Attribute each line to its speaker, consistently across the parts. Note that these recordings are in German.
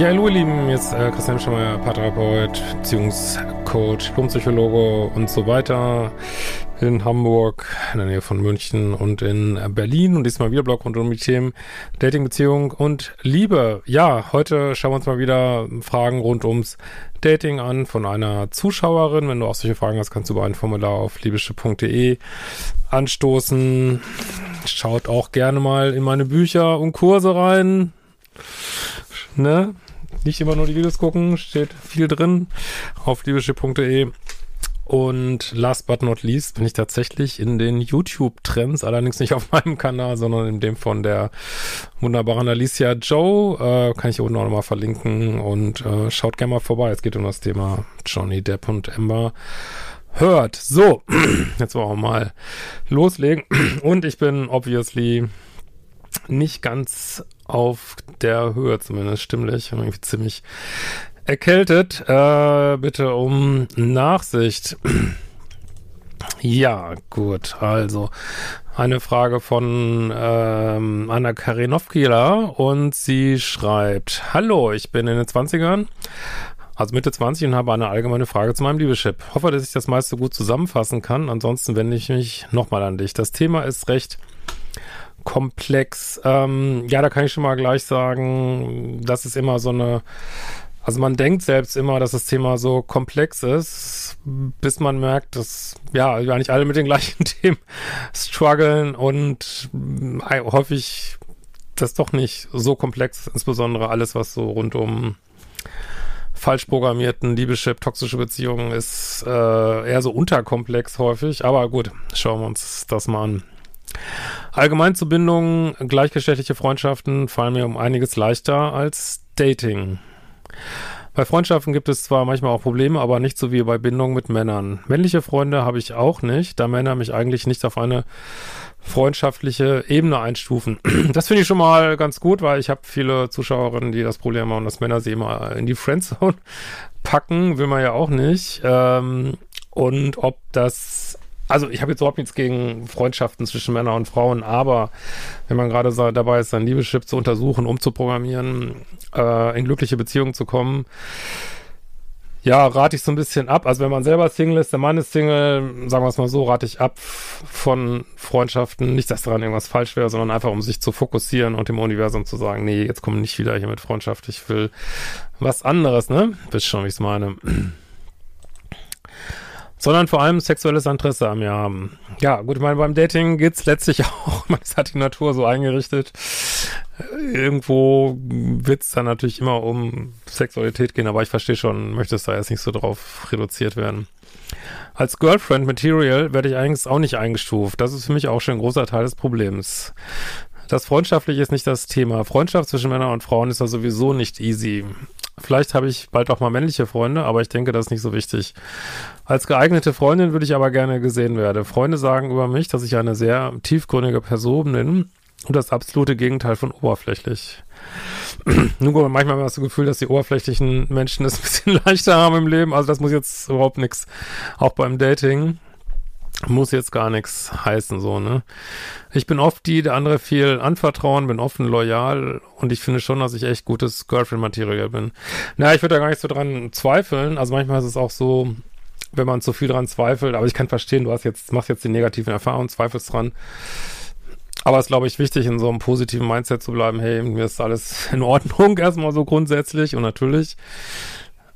Speaker 1: Ja, hallo ihr Lieben, jetzt äh, Christian Schemmer, Paartherapeut, Beziehungscoach, Diplompsychologe und so weiter in Hamburg, in der Nähe von München und in Berlin und diesmal wieder Blog rund um die Themen Dating, Beziehung und Liebe. Ja, heute schauen wir uns mal wieder Fragen rund ums Dating an von einer Zuschauerin. Wenn du auch solche Fragen hast, kannst du über ein Formular auf liebische.de anstoßen. Schaut auch gerne mal in meine Bücher und Kurse rein ne? Nicht immer nur die Videos gucken, steht viel drin auf liebeschiff.de. Und last but not least bin ich tatsächlich in den YouTube-Trends, allerdings nicht auf meinem Kanal, sondern in dem von der wunderbaren Alicia Joe. Äh, kann ich unten auch nochmal verlinken und äh, schaut gerne mal vorbei. Es geht um das Thema Johnny Depp und Amber Hört. So, jetzt wollen wir mal loslegen. Und ich bin obviously nicht ganz auf der Höhe, zumindest stimmlich, irgendwie ziemlich erkältet. Äh, bitte um Nachsicht. Ja, gut. Also eine Frage von ähm, Anna Karinowkila und sie schreibt, Hallo, ich bin in den 20ern, also Mitte 20 und habe eine allgemeine Frage zu meinem Liebeschip. Hoffe, dass ich das meiste gut zusammenfassen kann. Ansonsten wende ich mich nochmal an dich. Das Thema ist recht komplex. Ähm, ja, da kann ich schon mal gleich sagen, das ist immer so eine, also man denkt selbst immer, dass das Thema so komplex ist, bis man merkt, dass ja eigentlich alle mit den gleichen Themen strugglen und äh, häufig das doch nicht so komplex, insbesondere alles, was so rund um falsch programmierten Liebeschip, toxische Beziehungen ist äh, eher so unterkomplex häufig. Aber gut, schauen wir uns das mal an. Allgemein zu Bindungen, gleichgeschlechtliche Freundschaften fallen mir um einiges leichter als Dating. Bei Freundschaften gibt es zwar manchmal auch Probleme, aber nicht so wie bei Bindungen mit Männern. Männliche Freunde habe ich auch nicht, da Männer mich eigentlich nicht auf eine freundschaftliche Ebene einstufen. Das finde ich schon mal ganz gut, weil ich habe viele Zuschauerinnen, die das Problem haben, dass Männer sie immer in die Friendzone packen, will man ja auch nicht. Ähm, und ob das also ich habe jetzt überhaupt nichts gegen Freundschaften zwischen Männern und Frauen, aber wenn man gerade dabei ist, sein Liebeschip zu untersuchen, umzuprogrammieren, äh, in glückliche Beziehungen zu kommen, ja, rate ich so ein bisschen ab. Also wenn man selber Single ist, der Mann ist Single, sagen wir es mal so, rate ich ab von Freundschaften. Nicht, dass daran irgendwas falsch wäre, sondern einfach, um sich zu fokussieren und dem Universum zu sagen, nee, jetzt komm nicht wieder hier mit Freundschaft, ich will was anderes, ne? Wisst schon, wie ich es meine sondern vor allem sexuelles Interesse am mir haben. Ja, gut, ich meine, beim Dating geht's letztlich auch, das hat die Natur so eingerichtet. Irgendwo wird's dann natürlich immer um Sexualität gehen, aber ich verstehe schon, möchte es da jetzt nicht so drauf reduziert werden. Als Girlfriend Material werde ich eigentlich auch nicht eingestuft. Das ist für mich auch schon ein großer Teil des Problems. Das Freundschaftliche ist nicht das Thema. Freundschaft zwischen Männern und Frauen ist ja sowieso nicht easy. Vielleicht habe ich bald auch mal männliche Freunde, aber ich denke, das ist nicht so wichtig. Als geeignete Freundin würde ich aber gerne gesehen werden. Freunde sagen über mich, dass ich eine sehr tiefgründige Person bin und das absolute Gegenteil von oberflächlich. Nun, manchmal habe ich das Gefühl, dass die oberflächlichen Menschen es ein bisschen leichter haben im Leben. Also das muss jetzt überhaupt nichts, auch beim Dating muss jetzt gar nichts heißen, so, ne? Ich bin oft die, der andere viel anvertrauen, bin offen, loyal und ich finde schon, dass ich echt gutes Girlfriend-Material bin. Naja, ich würde da gar nicht so dran zweifeln. Also manchmal ist es auch so, wenn man zu viel dran zweifelt, aber ich kann verstehen, du hast jetzt, machst jetzt die negativen Erfahrungen, zweifelst dran. Aber es ist, glaube ich, wichtig, in so einem positiven Mindset zu bleiben, hey, mir ist alles in Ordnung, erstmal so grundsätzlich und natürlich.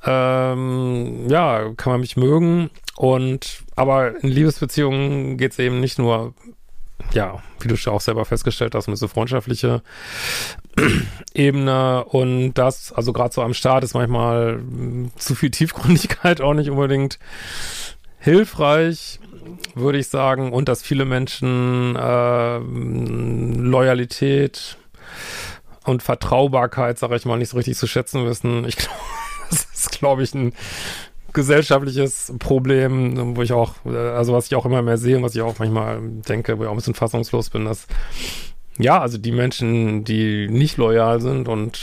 Speaker 1: Ähm, ja, kann man mich mögen, und aber in Liebesbeziehungen geht es eben nicht nur, ja, wie du schon auch selber festgestellt hast, um diese freundschaftliche Ebene und das, also gerade so am Start ist manchmal zu viel Tiefgründigkeit auch nicht unbedingt hilfreich, würde ich sagen, und dass viele Menschen äh, Loyalität und Vertraubarkeit, sage ich mal, nicht so richtig zu schätzen wissen. Ich glaube, glaube ich, ein gesellschaftliches Problem, wo ich auch, also was ich auch immer mehr sehe und was ich auch manchmal denke, wo ich auch ein bisschen fassungslos bin, dass ja, also die Menschen, die nicht loyal sind und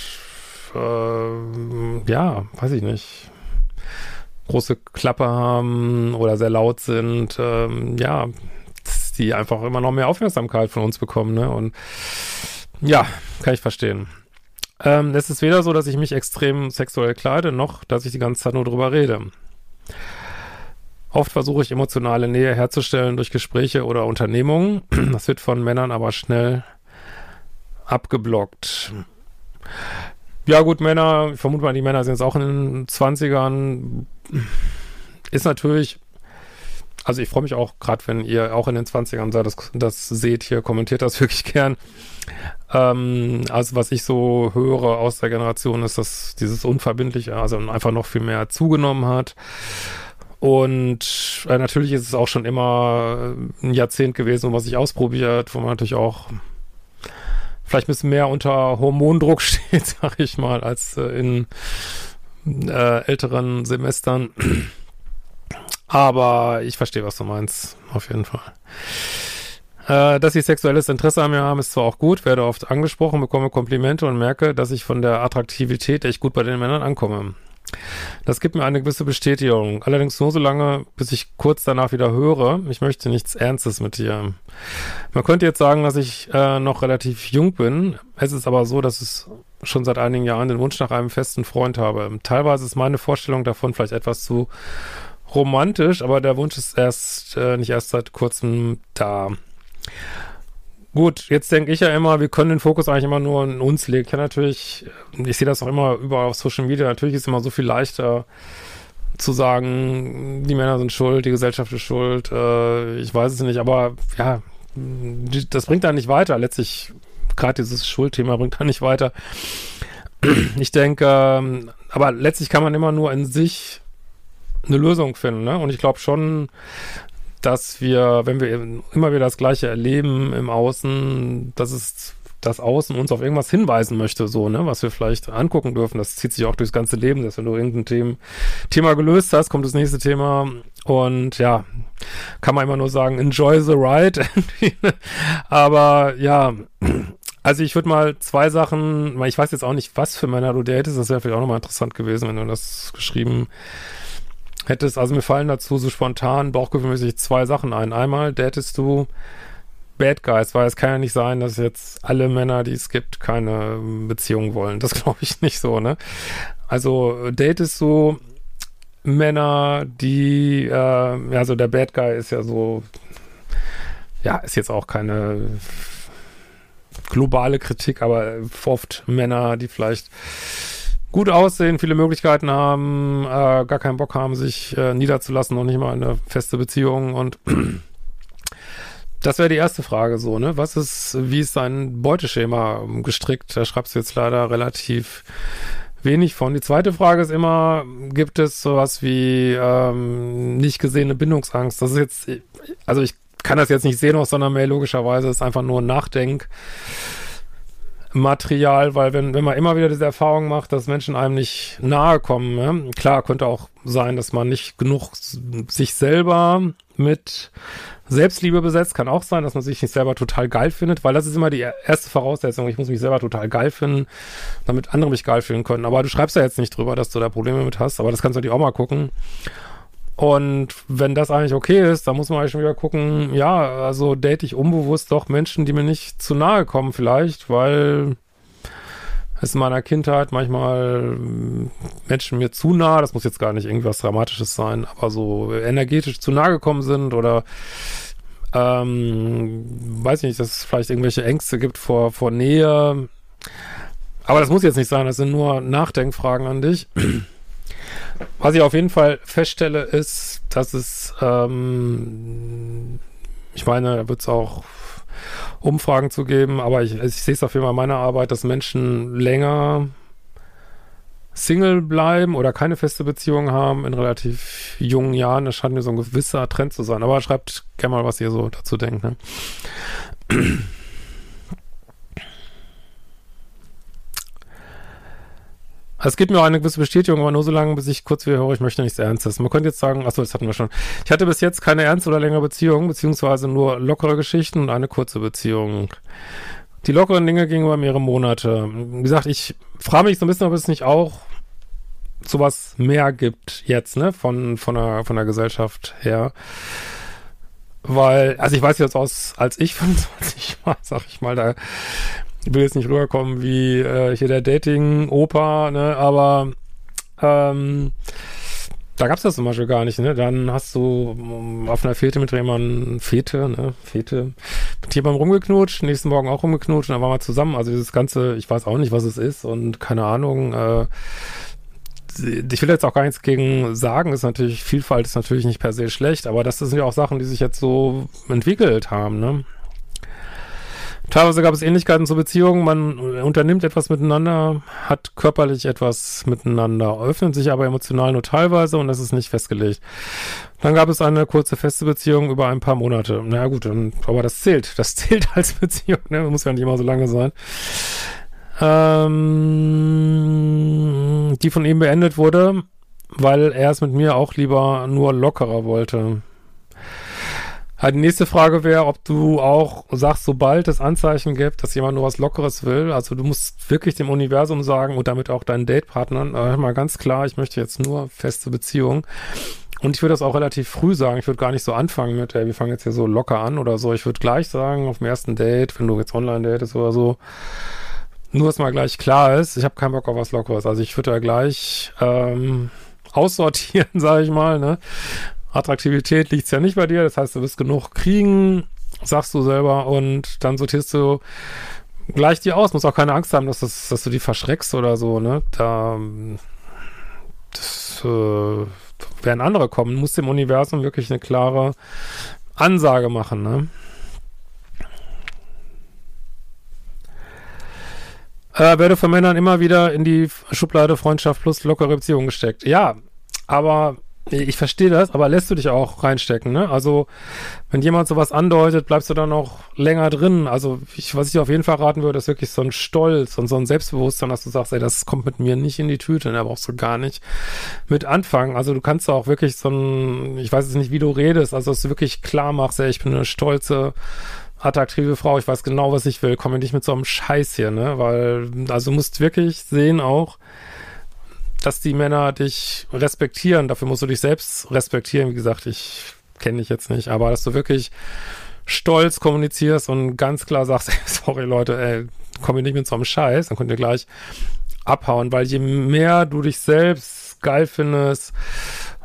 Speaker 1: äh, ja, weiß ich nicht, große Klappe haben oder sehr laut sind, ähm, ja, die einfach immer noch mehr Aufmerksamkeit von uns bekommen, ne? Und ja, kann ich verstehen. Ähm, es ist weder so, dass ich mich extrem sexuell kleide, noch, dass ich die ganze Zeit nur drüber rede. Oft versuche ich emotionale Nähe herzustellen durch Gespräche oder Unternehmungen. Das wird von Männern aber schnell abgeblockt. Ja, gut, Männer, ich vermute mal, die Männer sind jetzt auch in den 20ern. Ist natürlich, also ich freue mich auch, gerade wenn ihr auch in den 20ern seid, das, das seht hier, kommentiert das wirklich gern. Ähm, also was ich so höre aus der Generation ist, dass dieses Unverbindliche, also einfach noch viel mehr zugenommen hat. Und äh, natürlich ist es auch schon immer ein Jahrzehnt gewesen, wo man sich ausprobiert, wo man natürlich auch vielleicht ein bisschen mehr unter Hormondruck steht, sag ich mal, als äh, in äh, älteren Semestern. Aber ich verstehe, was du meinst, auf jeden Fall. Äh, dass ich sexuelles Interesse an mir habe, ist zwar auch gut, werde oft angesprochen, bekomme Komplimente und merke, dass ich von der Attraktivität echt gut bei den Männern ankomme. Das gibt mir eine gewisse Bestätigung. Allerdings nur so lange, bis ich kurz danach wieder höre, ich möchte nichts Ernstes mit dir. Man könnte jetzt sagen, dass ich äh, noch relativ jung bin. Es ist aber so, dass ich schon seit einigen Jahren den Wunsch nach einem festen Freund habe. Teilweise ist meine Vorstellung davon vielleicht etwas zu romantisch, aber der Wunsch ist erst äh, nicht erst seit kurzem da. Gut, jetzt denke ich ja immer, wir können den Fokus eigentlich immer nur in uns legen. Ich kann natürlich, ich sehe das auch immer überall auf Social Media, natürlich ist es immer so viel leichter zu sagen, die Männer sind schuld, die Gesellschaft ist schuld, äh, ich weiß es nicht, aber ja, das bringt da nicht weiter. Letztlich, gerade dieses Schuldthema bringt da nicht weiter. Ich denke, ähm, aber letztlich kann man immer nur in sich eine Lösung finden, ne? Und ich glaube schon, dass wir, wenn wir immer wieder das Gleiche erleben im Außen, dass es das Außen uns auf irgendwas hinweisen möchte, so, ne, was wir vielleicht angucken dürfen. Das zieht sich auch durchs ganze Leben, dass wenn du irgendein Thema, Thema gelöst hast, kommt das nächste Thema und ja, kann man immer nur sagen, enjoy the ride. Aber ja, also ich würde mal zwei Sachen, ich weiß jetzt auch nicht, was für Männer du datest, das wäre vielleicht auch nochmal interessant gewesen, wenn du das geschrieben hättest, also mir fallen dazu so spontan, bauchgefühlmäßig zwei Sachen ein. Einmal datest du Bad Guys, weil es kann ja nicht sein, dass jetzt alle Männer, die es gibt, keine Beziehung wollen. Das glaube ich nicht so, ne? Also datest du Männer, die, äh, ja, so der Bad Guy ist ja so, ja, ist jetzt auch keine globale Kritik, aber oft Männer, die vielleicht gut aussehen, viele Möglichkeiten haben, äh, gar keinen Bock haben, sich äh, niederzulassen und nicht mal eine feste Beziehung und das wäre die erste Frage so, ne? Was ist, wie ist dein Beuteschema gestrickt? Da schreibst du jetzt leider relativ wenig von. Die zweite Frage ist immer, gibt es sowas wie ähm, nicht gesehene Bindungsangst? Das ist jetzt, also ich kann das jetzt nicht sehen aus Sondermail, logischerweise ist einfach nur ein Nachdenk. Material, weil wenn, wenn man immer wieder diese Erfahrung macht, dass Menschen einem nicht nahe kommen, ne? klar, könnte auch sein, dass man nicht genug sich selber mit Selbstliebe besetzt, kann auch sein, dass man sich nicht selber total geil findet, weil das ist immer die erste Voraussetzung. Ich muss mich selber total geil finden, damit andere mich geil fühlen können. Aber du schreibst ja jetzt nicht drüber, dass du da Probleme mit hast, aber das kannst du natürlich auch mal gucken. Und wenn das eigentlich okay ist, dann muss man eigentlich schon wieder gucken, ja, also date ich unbewusst doch Menschen, die mir nicht zu nahe kommen vielleicht, weil es in meiner Kindheit manchmal Menschen mir zu nah, das muss jetzt gar nicht irgendwas Dramatisches sein, aber so energetisch zu nahe gekommen sind oder ähm, weiß nicht, dass es vielleicht irgendwelche Ängste gibt vor, vor Nähe. Aber das muss jetzt nicht sein, das sind nur Nachdenkfragen an dich. Was ich auf jeden Fall feststelle, ist, dass es, ähm, ich meine, da wird es auch Umfragen zu geben, aber ich, ich sehe es auf jeden Fall in meiner Arbeit, dass Menschen länger Single bleiben oder keine feste Beziehung haben in relativ jungen Jahren. Das scheint mir so ein gewisser Trend zu sein. Aber schreibt gerne mal, was ihr so dazu denkt. Ne? Also es gibt mir auch eine gewisse Bestätigung, aber nur so lange, bis ich kurz wieder höre, ich möchte nichts Ernstes. Man könnte jetzt sagen, achso, das hatten wir schon. Ich hatte bis jetzt keine ernste oder längere Beziehung, beziehungsweise nur lockere Geschichten und eine kurze Beziehung. Die lockeren Dinge gingen über mehrere Monate. Wie gesagt, ich frage mich so ein bisschen, ob es nicht auch sowas mehr gibt jetzt, ne, von, von der, von der Gesellschaft her. Weil, also ich weiß jetzt aus, als ich 25 war, sag ich mal, da Ich will jetzt nicht rüberkommen wie äh, hier der Dating-Opa, ne, aber ähm, da gab's das zum Beispiel gar nicht, ne? Dann hast du um, auf einer Fete mit jemandem, Fete, ne? Fete, mit jemandem rumgeknutscht, nächsten Morgen auch rumgeknutscht und dann waren wir zusammen. Also dieses Ganze, ich weiß auch nicht, was es ist und keine Ahnung, äh, ich will jetzt auch gar nichts gegen sagen, ist natürlich, Vielfalt ist natürlich nicht per se schlecht, aber das sind ja auch Sachen, die sich jetzt so entwickelt haben, ne? Teilweise gab es Ähnlichkeiten zur Beziehung. Man unternimmt etwas miteinander, hat körperlich etwas miteinander, öffnet sich aber emotional nur teilweise und das ist nicht festgelegt. Dann gab es eine kurze feste Beziehung über ein paar Monate. Na gut, aber das zählt. Das zählt als Beziehung. Ne? Muss ja nicht immer so lange sein. Ähm, die von ihm beendet wurde, weil er es mit mir auch lieber nur lockerer wollte. Halt, die nächste Frage wäre, ob du auch sagst, sobald es Anzeichen gibt, dass jemand nur was Lockeres will, also du musst wirklich dem Universum sagen und damit auch deinen Datepartnern, äh, mal ganz klar, ich möchte jetzt nur feste Beziehungen. Und ich würde das auch relativ früh sagen. Ich würde gar nicht so anfangen mit, ey, wir fangen jetzt hier so locker an oder so. Ich würde gleich sagen, auf dem ersten Date, wenn du jetzt online datest oder so, nur, dass mal gleich klar ist, ich habe keinen Bock auf was Lockeres. Also ich würde da gleich ähm, aussortieren, sage ich mal, ne? Attraktivität liegt ja nicht bei dir, das heißt, du wirst genug kriegen, sagst du selber, und dann sortierst du gleich die aus. Muss auch keine Angst haben, dass, das, dass du die verschreckst oder so, ne? Da das, äh, werden andere kommen. Du musst dem Universum wirklich eine klare Ansage machen, ne? Äh, werde von Männern immer wieder in die Schublade Freundschaft plus lockere Beziehung gesteckt. Ja, aber ich verstehe das, aber lässt du dich auch reinstecken, ne? Also, wenn jemand sowas andeutet, bleibst du dann auch länger drin. Also, ich, was ich auf jeden Fall raten würde, ist wirklich so ein Stolz und so ein Selbstbewusstsein, dass du sagst, ey, das kommt mit mir nicht in die Tüte, da brauchst du gar nicht mit anfangen. Also, du kannst auch wirklich so ein, ich weiß jetzt nicht, wie du redest, also, dass du wirklich klar machst, ey, ich bin eine stolze, attraktive Frau, ich weiß genau, was ich will, komme nicht mit so einem Scheiß hier, ne? Weil, also, du musst wirklich sehen auch, dass die Männer dich respektieren. Dafür musst du dich selbst respektieren. Wie gesagt, ich kenne dich jetzt nicht, aber dass du wirklich stolz kommunizierst und ganz klar sagst, ey, sorry Leute, ey, komm hier nicht mit so einem Scheiß, dann könnt ihr gleich abhauen, weil je mehr du dich selbst geil findest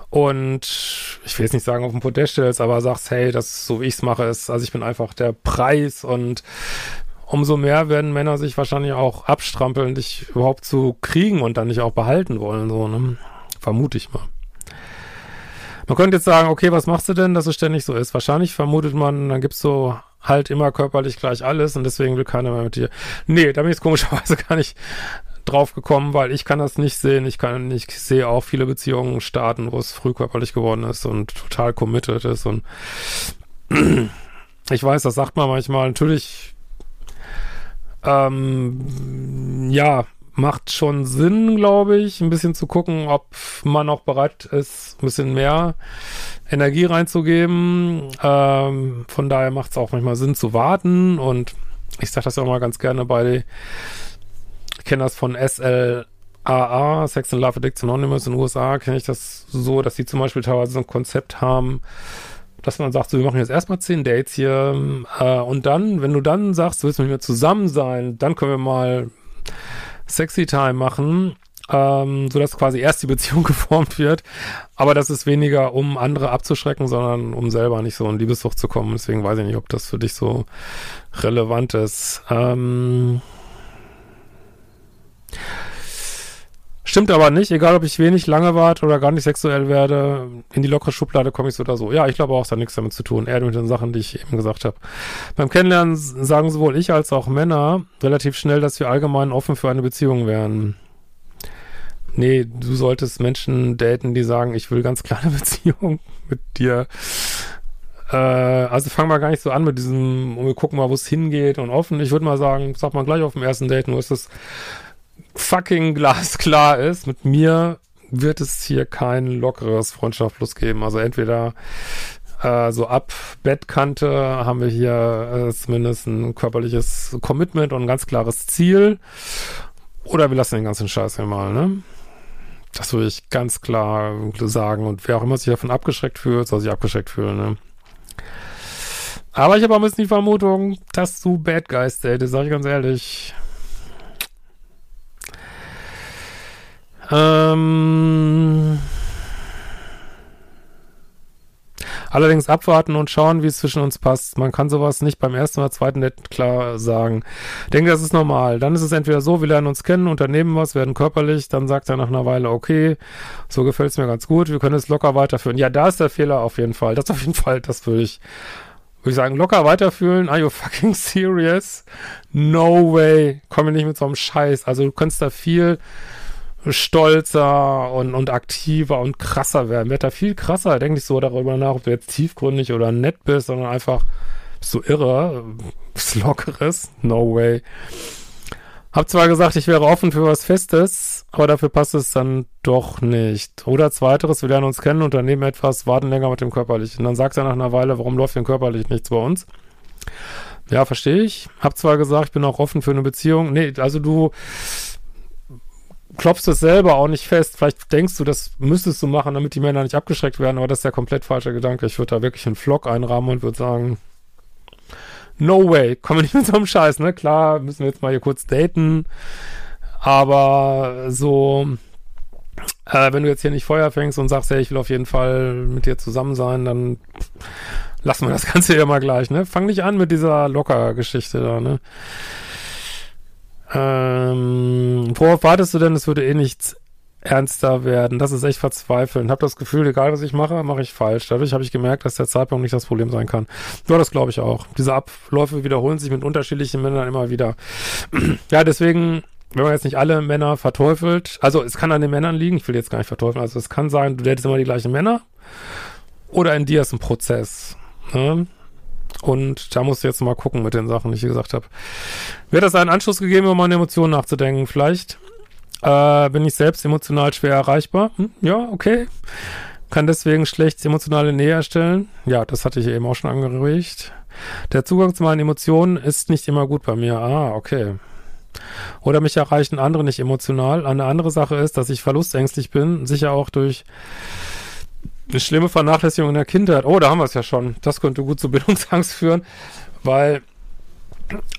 Speaker 1: und ich will jetzt nicht sagen auf den Podest stellst, aber sagst, hey, das so wie ich es mache, ist, also ich bin einfach der Preis und umso mehr werden Männer sich wahrscheinlich auch abstrampeln, dich überhaupt zu kriegen und dann nicht auch behalten wollen, so, ne? Vermute ich mal. Man könnte jetzt sagen, okay, was machst du denn, dass es ständig so ist? Wahrscheinlich vermutet man, dann gibt's so halt immer körperlich gleich alles und deswegen will keiner mehr mit dir. Nee, da bin ich jetzt komischerweise gar nicht drauf gekommen, weil ich kann das nicht sehen. Ich kann, ich sehe auch viele Beziehungen starten, wo es früh körperlich geworden ist und total committed ist und ich weiß, das sagt man manchmal. Natürlich ähm, ja, macht schon Sinn, glaube ich, ein bisschen zu gucken, ob man auch bereit ist, ein bisschen mehr Energie reinzugeben. Ähm, von daher macht es auch manchmal Sinn zu warten und ich sage das ja auch mal ganz gerne bei, ich kenne das von SLAA, Sex and Love Addiction Anonymous in den USA, kenne ich das so, dass sie zum Beispiel teilweise so ein Konzept haben, dass man sagt, so, wir machen jetzt erstmal zehn Dates hier äh, und dann, wenn du dann sagst, du willst mit mir zusammen sein, dann können wir mal Sexy Time machen, ähm, sodass quasi erst die Beziehung geformt wird. Aber das ist weniger, um andere abzuschrecken, sondern um selber nicht so in Liebessucht zu kommen. Deswegen weiß ich nicht, ob das für dich so relevant ist. Ähm Stimmt aber nicht, egal ob ich wenig lange warte oder gar nicht sexuell werde, in die lockere Schublade komme ich so oder so. Ja, ich glaube auch, es hat nichts damit zu tun, eher mit den Sachen, die ich eben gesagt habe. Beim Kennenlernen sagen sowohl ich als auch Männer relativ schnell, dass wir allgemein offen für eine Beziehung wären. Nee, du solltest Menschen daten, die sagen, ich will ganz kleine Beziehung mit dir. Äh, also fang mal gar nicht so an mit diesem, und wir gucken mal, wo es hingeht und offen. Ich würde mal sagen, sag mal gleich auf dem ersten Date, nur ist das fucking glasklar ist, mit mir wird es hier kein lockeres Freundschaft plus geben. Also entweder äh, so ab Bettkante haben wir hier äh, zumindest ein körperliches Commitment und ein ganz klares Ziel. Oder wir lassen den ganzen Scheiß hier mal, ne? Das würde ich ganz klar sagen. Und wer auch immer sich davon abgeschreckt fühlt, soll sich abgeschreckt fühlen, ne? Aber ich habe auch ein bisschen die Vermutung, dass du Bad Guys datest, sag ich ganz ehrlich. Ähm. Allerdings abwarten und schauen, wie es zwischen uns passt. Man kann sowas nicht beim ersten oder zweiten Date klar sagen. Ich denke, das ist normal. Dann ist es entweder so, wir lernen uns kennen, unternehmen was, werden körperlich, dann sagt er nach einer Weile, okay, so gefällt es mir ganz gut, wir können es locker weiterführen. Ja, da ist der Fehler auf jeden Fall. Das auf jeden Fall, das würde ich, würde ich sagen, locker weiterfühlen. Are you fucking serious? No way. Komm mir nicht mit so einem Scheiß. Also du kannst da viel stolzer und, und aktiver und krasser werden. Wird da viel krasser. Denk nicht so darüber nach, ob du jetzt tiefgründig oder nett bist, sondern einfach bist du irre, bist lockeres. No way. Hab zwar gesagt, ich wäre offen für was Festes, aber dafür passt es dann doch nicht. Oder zweiteres, wir lernen uns kennen, unternehmen etwas, warten länger mit dem Körperlichen. Dann sagt er nach einer Weile, warum läuft denn körperlich nichts bei uns? Ja, verstehe ich. Hab zwar gesagt, ich bin auch offen für eine Beziehung. Nee, also du, klopfst es selber auch nicht fest. Vielleicht denkst du, das müsstest du machen, damit die Männer nicht abgeschreckt werden, aber das ist der komplett falsche Gedanke. Ich würde da wirklich einen Vlog einrahmen und würde sagen, no way, kommen wir nicht mit so einem Scheiß, ne? Klar, müssen wir jetzt mal hier kurz daten, aber so, äh, wenn du jetzt hier nicht Feuer fängst und sagst, hey, ich will auf jeden Fall mit dir zusammen sein, dann lassen wir das Ganze ja mal gleich, ne? Fang nicht an mit dieser Locker-Geschichte da, ne? Ähm, worauf wartest du denn? Es würde eh nichts ernster werden. Das ist echt verzweifeln. Hab das Gefühl, egal was ich mache, mache ich falsch. Dadurch habe ich gemerkt, dass der Zeitpunkt nicht das Problem sein kann. Ja, das glaube ich auch. Diese Abläufe wiederholen sich mit unterschiedlichen Männern immer wieder. ja, deswegen, wenn man jetzt nicht alle Männer verteufelt, also es kann an den Männern liegen, ich will jetzt gar nicht verteufeln, also es kann sein, du datest immer die gleichen Männer oder in dir ist ein Prozess. Ne? Und da musst du jetzt mal gucken mit den Sachen, die ich gesagt habe. Wird das einen Anschluss gegeben, um an Emotionen nachzudenken? Vielleicht äh, bin ich selbst emotional schwer erreichbar. Hm? Ja, okay. Kann deswegen schlecht emotionale Nähe erstellen. Ja, das hatte ich eben auch schon angeregt. Der Zugang zu meinen Emotionen ist nicht immer gut bei mir. Ah, okay. Oder mich erreichen andere nicht emotional. Eine andere Sache ist, dass ich verlustängstlich bin, sicher auch durch eine schlimme Vernachlässigung in der Kindheit. Oh, da haben wir es ja schon. Das könnte gut zu Bildungsangst führen, weil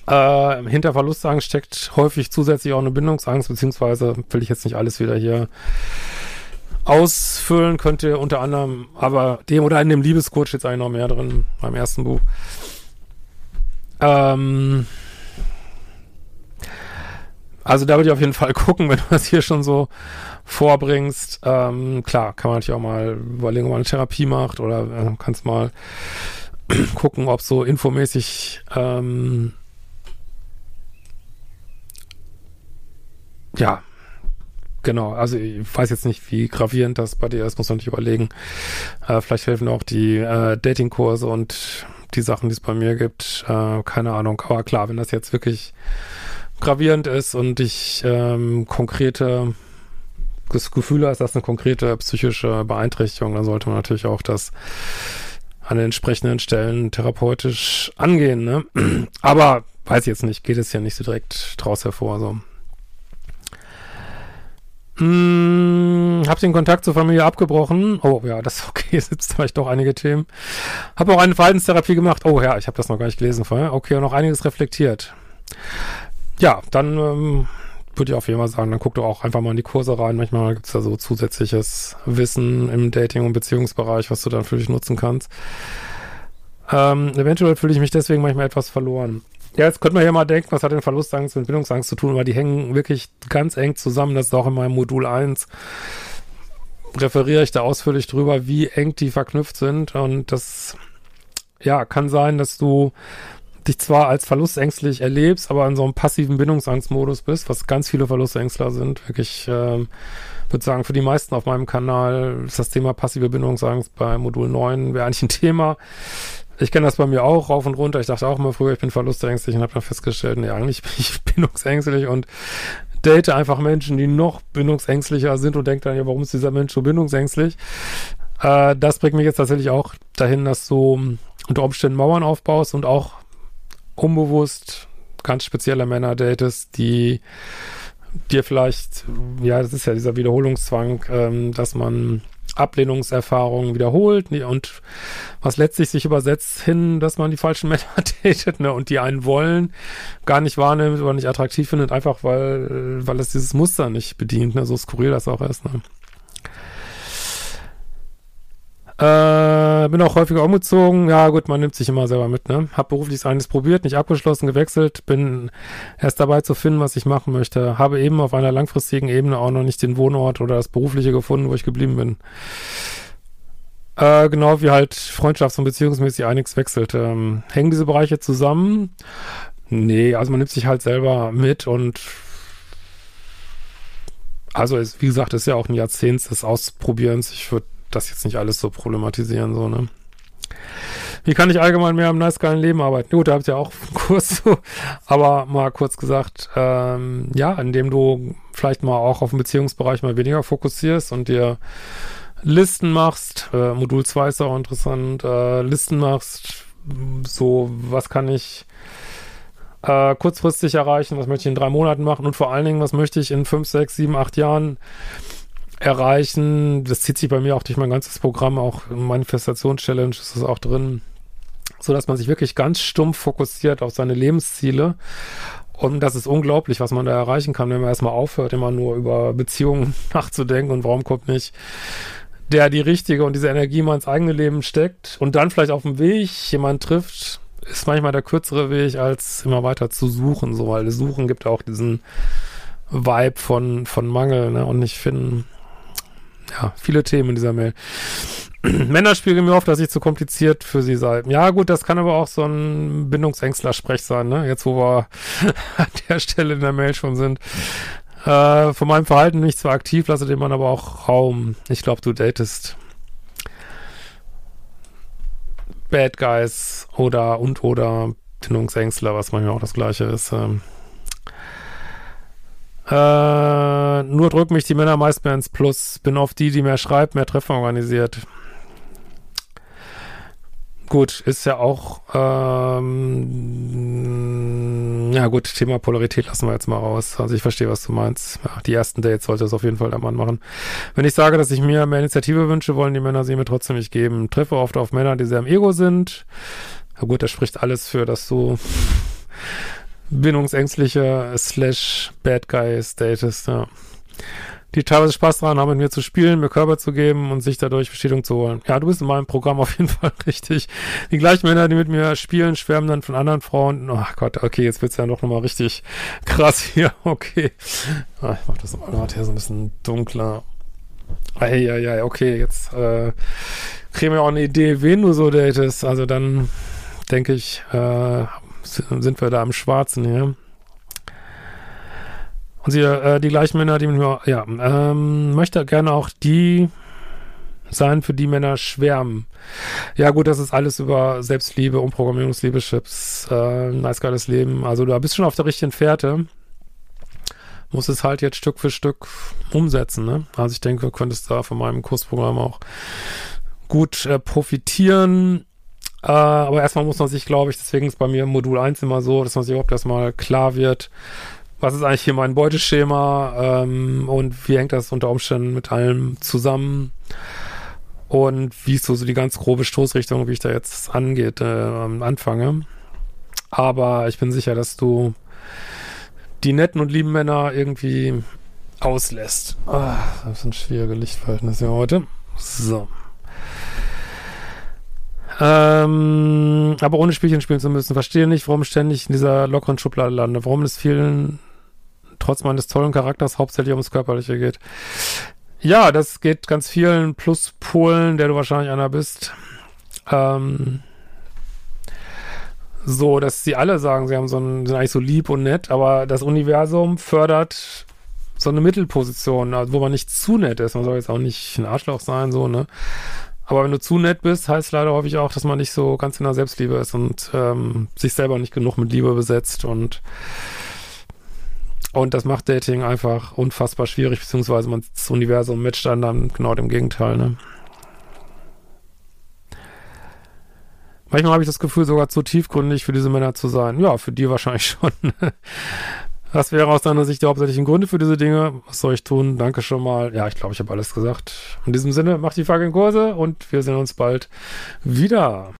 Speaker 1: äh, hinter Verlustangst steckt häufig zusätzlich auch eine Bindungsangst, beziehungsweise will ich jetzt nicht alles wieder hier ausfüllen, könnte unter anderem, aber dem oder in dem Liebescoach jetzt eigentlich noch mehr drin, beim ersten Buch. Ähm, also da würde ich auf jeden Fall gucken, wenn du das hier schon so vorbringst. Ähm, klar, kann man natürlich auch mal überlegen, ob man eine Therapie macht oder äh, kannst mal gucken, ob so infomäßig ähm, ja, genau. Also ich weiß jetzt nicht, wie gravierend das bei dir ist, muss man nicht überlegen. Äh, vielleicht helfen auch die äh, Datingkurse und die Sachen, die es bei mir gibt. Äh, keine Ahnung. Aber klar, wenn das jetzt wirklich gravierend ist und ich ähm, konkrete das Gefühl hast, dass eine konkrete psychische Beeinträchtigung, dann sollte man natürlich auch das an den entsprechenden Stellen therapeutisch angehen. Ne? Aber weiß jetzt nicht, geht es ja nicht so direkt draus hervor. So. Hm, hab den Kontakt zur Familie abgebrochen. Oh ja, das ist okay, gibt vielleicht doch einige Themen. Hab auch eine Verhaltenstherapie gemacht. Oh ja, ich habe das noch gar nicht gelesen vorher. Okay, und noch einiges reflektiert. Ja, dann ähm, würde ich auf jeden Fall sagen, dann guck doch auch einfach mal in die Kurse rein. Manchmal gibt's da so zusätzliches Wissen im Dating- und Beziehungsbereich, was du dann für dich nutzen kannst. Ähm, eventuell fühle ich mich deswegen manchmal etwas verloren. Ja, jetzt könnte man ja mal denken, was hat denn Verlustangst mit Bindungsangst zu tun, weil die hängen wirklich ganz eng zusammen. Das ist auch in meinem Modul 1 referiere ich da ausführlich drüber, wie eng die verknüpft sind. Und das, ja, kann sein, dass du dich zwar als verlustängstlich erlebst, aber in so einem passiven Bindungsangstmodus bist, was ganz viele Verlustängstler sind. Wirklich, äh, würde sagen, für die meisten auf meinem Kanal ist das Thema passive Bindungsangst bei Modul 9 wäre eigentlich ein Thema. Ich kenne das bei mir auch rauf und runter. Ich dachte auch immer früher, ich bin verlustängstlich und habe dann festgestellt, nee, eigentlich bin ich bindungsängstlich und date einfach Menschen, die noch bindungsängstlicher sind und denke dann, ja, warum ist dieser Mensch so bindungsängstlich? Äh, das bringt mich jetzt tatsächlich auch dahin, dass du unter Umständen Mauern aufbaust und auch unbewusst ganz spezielle Männer datest, die dir vielleicht, ja, das ist ja dieser Wiederholungszwang, ähm, dass man Ablehnungserfahrungen wiederholt und was letztlich sich übersetzt hin, dass man die falschen Männer datet ne, und die einen wollen, gar nicht wahrnimmt oder nicht attraktiv findet, einfach weil, weil es dieses Muster nicht bedient, ne, so skurril das auch ist. Ne. Äh, bin auch häufiger umgezogen. Ja, gut, man nimmt sich immer selber mit, ne? Hab beruflich eines probiert, nicht abgeschlossen, gewechselt, bin erst dabei zu finden, was ich machen möchte. Habe eben auf einer langfristigen Ebene auch noch nicht den Wohnort oder das Berufliche gefunden, wo ich geblieben bin. Äh, genau wie halt freundschafts- und beziehungsmäßig einiges wechselt. Ähm, hängen diese Bereiche zusammen? Nee, also man nimmt sich halt selber mit und also es, wie gesagt, ist ja auch ein Jahrzehnt des Ausprobierens. Ich würde das jetzt nicht alles so problematisieren, so, ne? Wie kann ich allgemein mehr am nice geilen Leben arbeiten? Gut, da habt ihr auch einen Kurs zu, aber mal kurz gesagt, ähm, ja, indem du vielleicht mal auch auf den Beziehungsbereich mal weniger fokussierst und dir Listen machst, äh, Modul 2 ist auch interessant, äh, Listen machst, so, was kann ich äh, kurzfristig erreichen, was möchte ich in drei Monaten machen und vor allen Dingen, was möchte ich in fünf, sechs, sieben, acht Jahren erreichen. Das zieht sich bei mir auch durch mein ganzes Programm, auch Manifestations-Challenge ist das auch drin, so dass man sich wirklich ganz stumpf fokussiert auf seine Lebensziele. Und das ist unglaublich, was man da erreichen kann, wenn man erstmal aufhört, immer nur über Beziehungen nachzudenken und warum kommt nicht der die richtige und diese Energie mal ins eigene Leben steckt und dann vielleicht auf dem Weg jemand trifft, ist manchmal der kürzere Weg, als immer weiter zu suchen, so, weil das Suchen gibt auch diesen Vibe von, von Mangel, ne, und nicht finden ja, viele Themen in dieser Mail. Männer spiegeln mir oft, dass ich zu kompliziert für sie sei. Ja, gut, das kann aber auch so ein Bindungsängstler-Sprech sein, ne? Jetzt, wo wir an der Stelle in der Mail schon sind. Äh, von meinem Verhalten nicht zwar aktiv, lasse dem Mann aber auch Raum. Ich glaube, du datest Bad Guys oder und oder Bindungsängstler, was manchmal auch das gleiche ist. Ähm, äh, nur drücken mich die Männer meist mehr ins Plus. Bin oft die, die mehr schreibt, mehr Treffen organisiert. Gut, ist ja auch, ähm, ja gut, Thema Polarität lassen wir jetzt mal raus. Also ich verstehe, was du meinst. Ja, die ersten Dates sollte es auf jeden Fall der Mann machen. Wenn ich sage, dass ich mir mehr Initiative wünsche, wollen die Männer sie mir trotzdem nicht geben. Treffe oft auf Männer, die sehr im Ego sind. Ja gut, das spricht alles für, dass du bindungsängstliche slash Bad Guy Status, ja. Die teilweise Spaß daran haben, mit mir zu spielen, mir Körper zu geben und sich dadurch Bestätigung zu holen. Ja, du bist in meinem Programm auf jeden Fall richtig. Die gleichen Männer, die mit mir spielen, schwärmen dann von anderen Frauen. Oh Gott, okay, jetzt wird's ja noch mal richtig krass hier. Okay. Ah, ich mach das mal gerade hier so ein bisschen dunkler. Eieiei, okay, jetzt äh, kriegen wir auch eine Idee, wen du so datest. Also dann denke ich, äh, sind wir da am Schwarzen, ja. Und sie, äh, die gleichen Männer, die mir, ja, ähm, möchte gerne auch die sein, für die Männer schwärmen. Ja, gut, das ist alles über Selbstliebe, Umprogrammierungsliebe, Chips, äh, nice geiles Leben. Also du bist schon auf der richtigen Fährte. Muss es halt jetzt Stück für Stück umsetzen, ne? Also ich denke, du könntest da von meinem Kursprogramm auch gut äh, profitieren. Äh, aber erstmal muss man sich, glaube ich, deswegen ist bei mir Modul 1 immer so, dass man sich überhaupt erstmal klar wird, was ist eigentlich hier mein Beuteschema ähm, und wie hängt das unter Umständen mit allem zusammen und wie ist so, so die ganz grobe Stoßrichtung, wie ich da jetzt angeht, äh, anfange. Aber ich bin sicher, dass du die netten und lieben Männer irgendwie auslässt. Ah, das sind schwierige Lichtverhältnisse heute. So. Ähm, aber ohne Spielchen spielen zu müssen. Verstehe nicht, warum ständig in dieser lockeren Schublade lande. Warum es vielen, trotz meines tollen Charakters, hauptsächlich ums Körperliche geht. Ja, das geht ganz vielen Pluspolen, der du wahrscheinlich einer bist. Ähm, so, dass sie alle sagen, sie haben so ein, sind eigentlich so lieb und nett, aber das Universum fördert so eine Mittelposition, also wo man nicht zu nett ist. Man soll jetzt auch nicht ein Arschloch sein, so, ne? Aber wenn du zu nett bist, heißt leider häufig auch, dass man nicht so ganz in der Selbstliebe ist und ähm, sich selber nicht genug mit Liebe besetzt und und das macht Dating einfach unfassbar schwierig, beziehungsweise man das Universum matcht dann, dann genau dem Gegenteil, ne? Manchmal habe ich das Gefühl, sogar zu tiefgründig für diese Männer zu sein. Ja, für die wahrscheinlich schon. Das wäre aus deiner Sicht die hauptsächlichen Gründe für diese Dinge. Was soll ich tun? Danke schon mal. Ja, ich glaube, ich habe alles gesagt. In diesem Sinne, macht die fucking Kurse und wir sehen uns bald wieder.